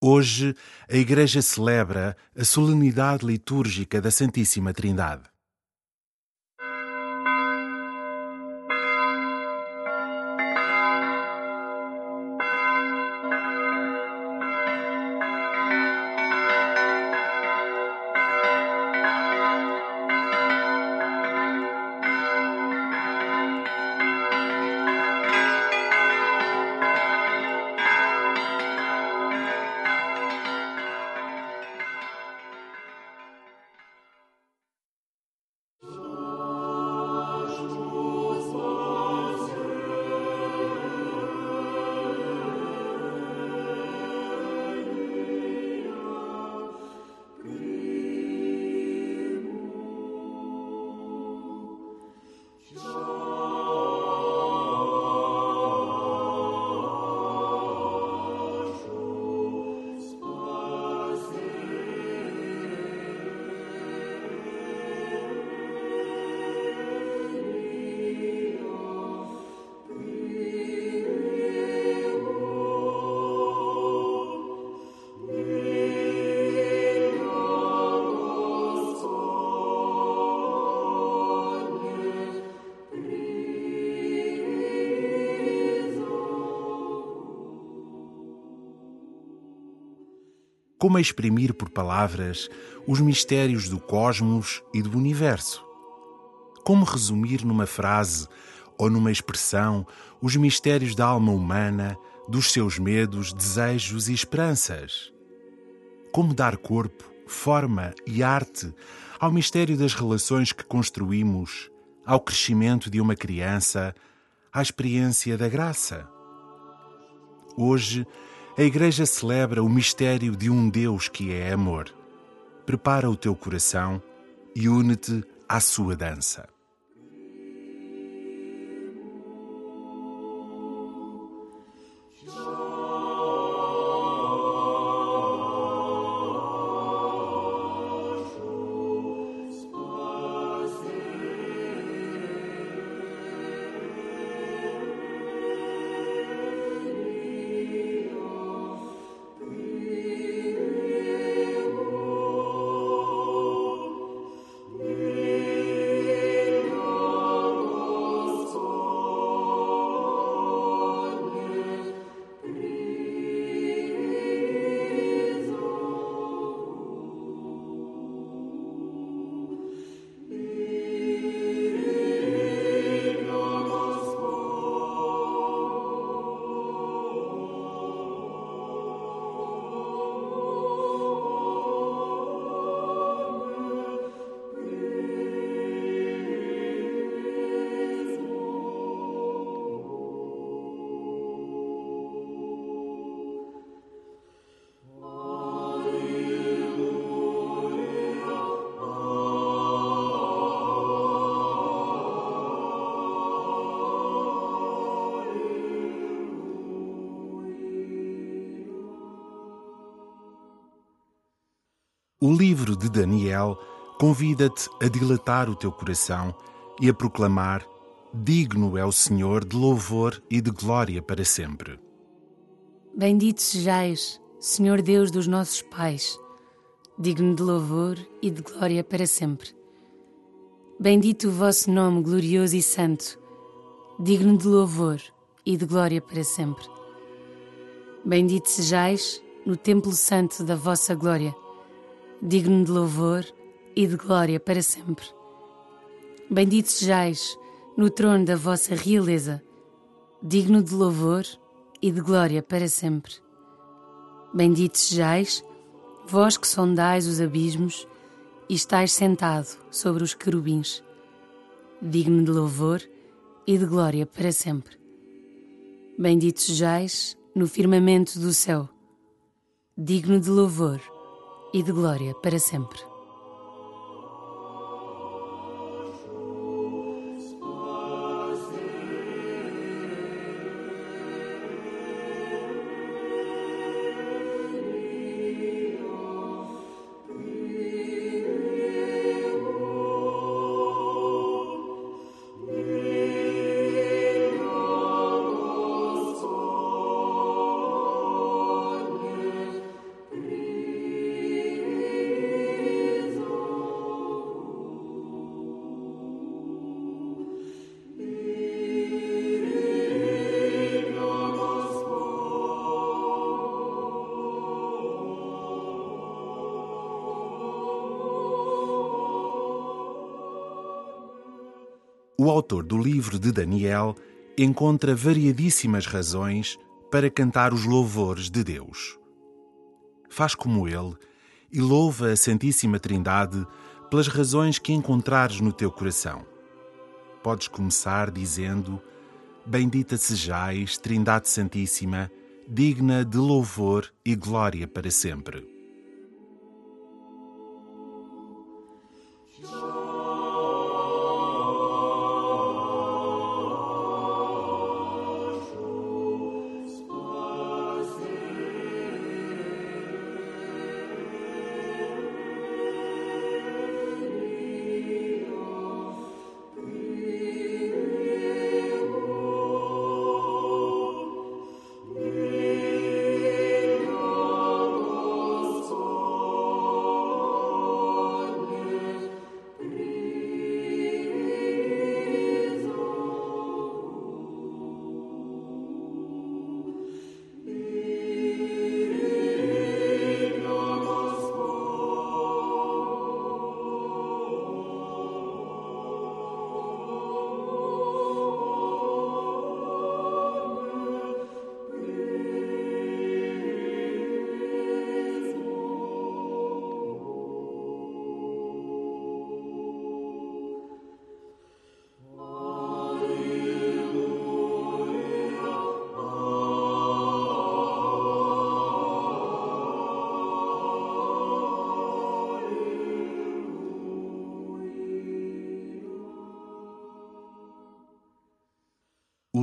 Hoje, a Igreja celebra a solenidade litúrgica da Santíssima Trindade. Como exprimir por palavras os mistérios do cosmos e do universo? Como resumir numa frase ou numa expressão os mistérios da alma humana, dos seus medos, desejos e esperanças? Como dar corpo, forma e arte ao mistério das relações que construímos, ao crescimento de uma criança, à experiência da graça? Hoje, a Igreja celebra o mistério de um Deus que é amor. Prepara o teu coração e une-te à sua dança. O livro de Daniel convida-te a dilatar o teu coração e a proclamar: Digno é o Senhor de louvor e de glória para sempre. Bendito sejais, Senhor Deus dos nossos pais, digno de louvor e de glória para sempre. Bendito o vosso nome glorioso e santo, digno de louvor e de glória para sempre. Bendito sejais no templo santo da vossa glória digno de louvor e de glória para sempre. Bendito sejais no trono da vossa realeza, digno de louvor e de glória para sempre. Bendito sejais, vós que sondais os abismos e estáis sentado sobre os querubins, digno de louvor e de glória para sempre. Bendito sejais no firmamento do céu, digno de louvor e de glória para sempre. O autor do livro de Daniel encontra variadíssimas razões para cantar os louvores de Deus. Faz como ele e louva a Santíssima Trindade pelas razões que encontrares no teu coração. Podes começar dizendo: Bendita sejais, Trindade Santíssima, digna de louvor e glória para sempre.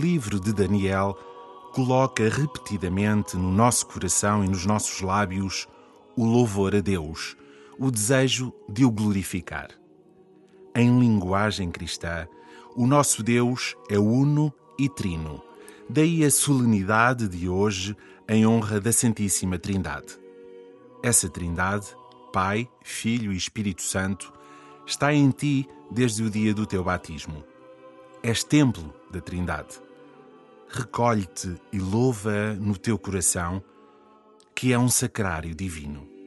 Livro de Daniel coloca repetidamente no nosso coração e nos nossos lábios o louvor a Deus, o desejo de o glorificar. Em linguagem cristã, o nosso Deus é uno e trino. Daí a solenidade de hoje em honra da Santíssima Trindade. Essa Trindade, Pai, Filho e Espírito Santo, está em ti desde o dia do teu batismo. És templo da Trindade. Recolhe-te e louva no teu coração, que é um sacrário divino.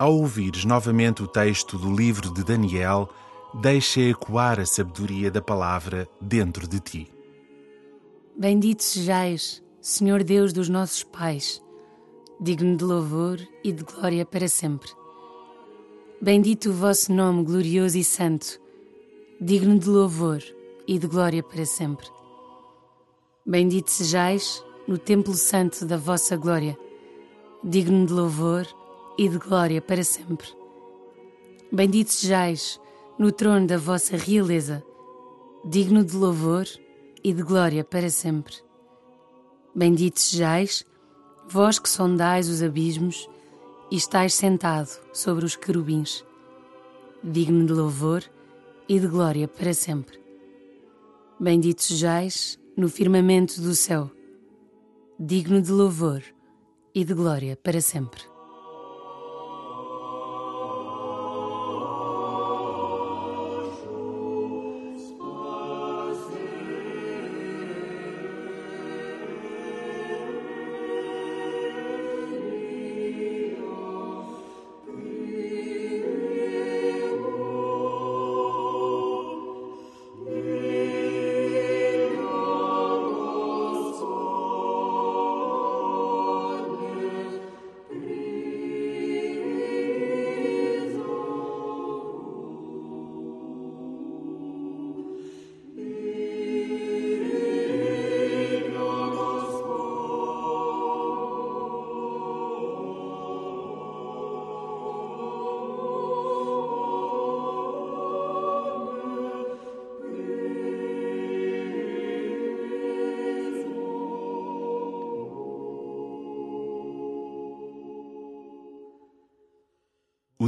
Ao ouvires novamente o texto do livro de Daniel, deixa ecoar a sabedoria da palavra dentro de ti. Bendito sejais, Senhor Deus dos nossos pais, digno de louvor e de glória para sempre. Bendito o vosso nome glorioso e santo, digno de louvor e de glória para sempre. Bendito sejais no templo santo da vossa glória, digno de louvor e de glória para sempre. Bendito sejais no trono da vossa realeza, digno de louvor e de glória para sempre. Bendito sejais, vós que sondais os abismos e estáis sentado sobre os querubins, digno de louvor e de glória para sempre. Bendito sejais no firmamento do céu, digno de louvor e de glória para sempre.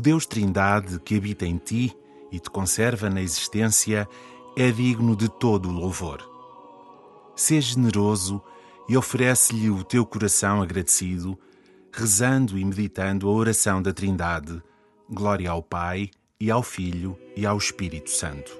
O Deus Trindade que habita em ti e te conserva na existência é digno de todo o louvor. Sê generoso e oferece-lhe o teu coração agradecido, rezando e meditando a oração da Trindade. Glória ao Pai, e ao Filho, e ao Espírito Santo.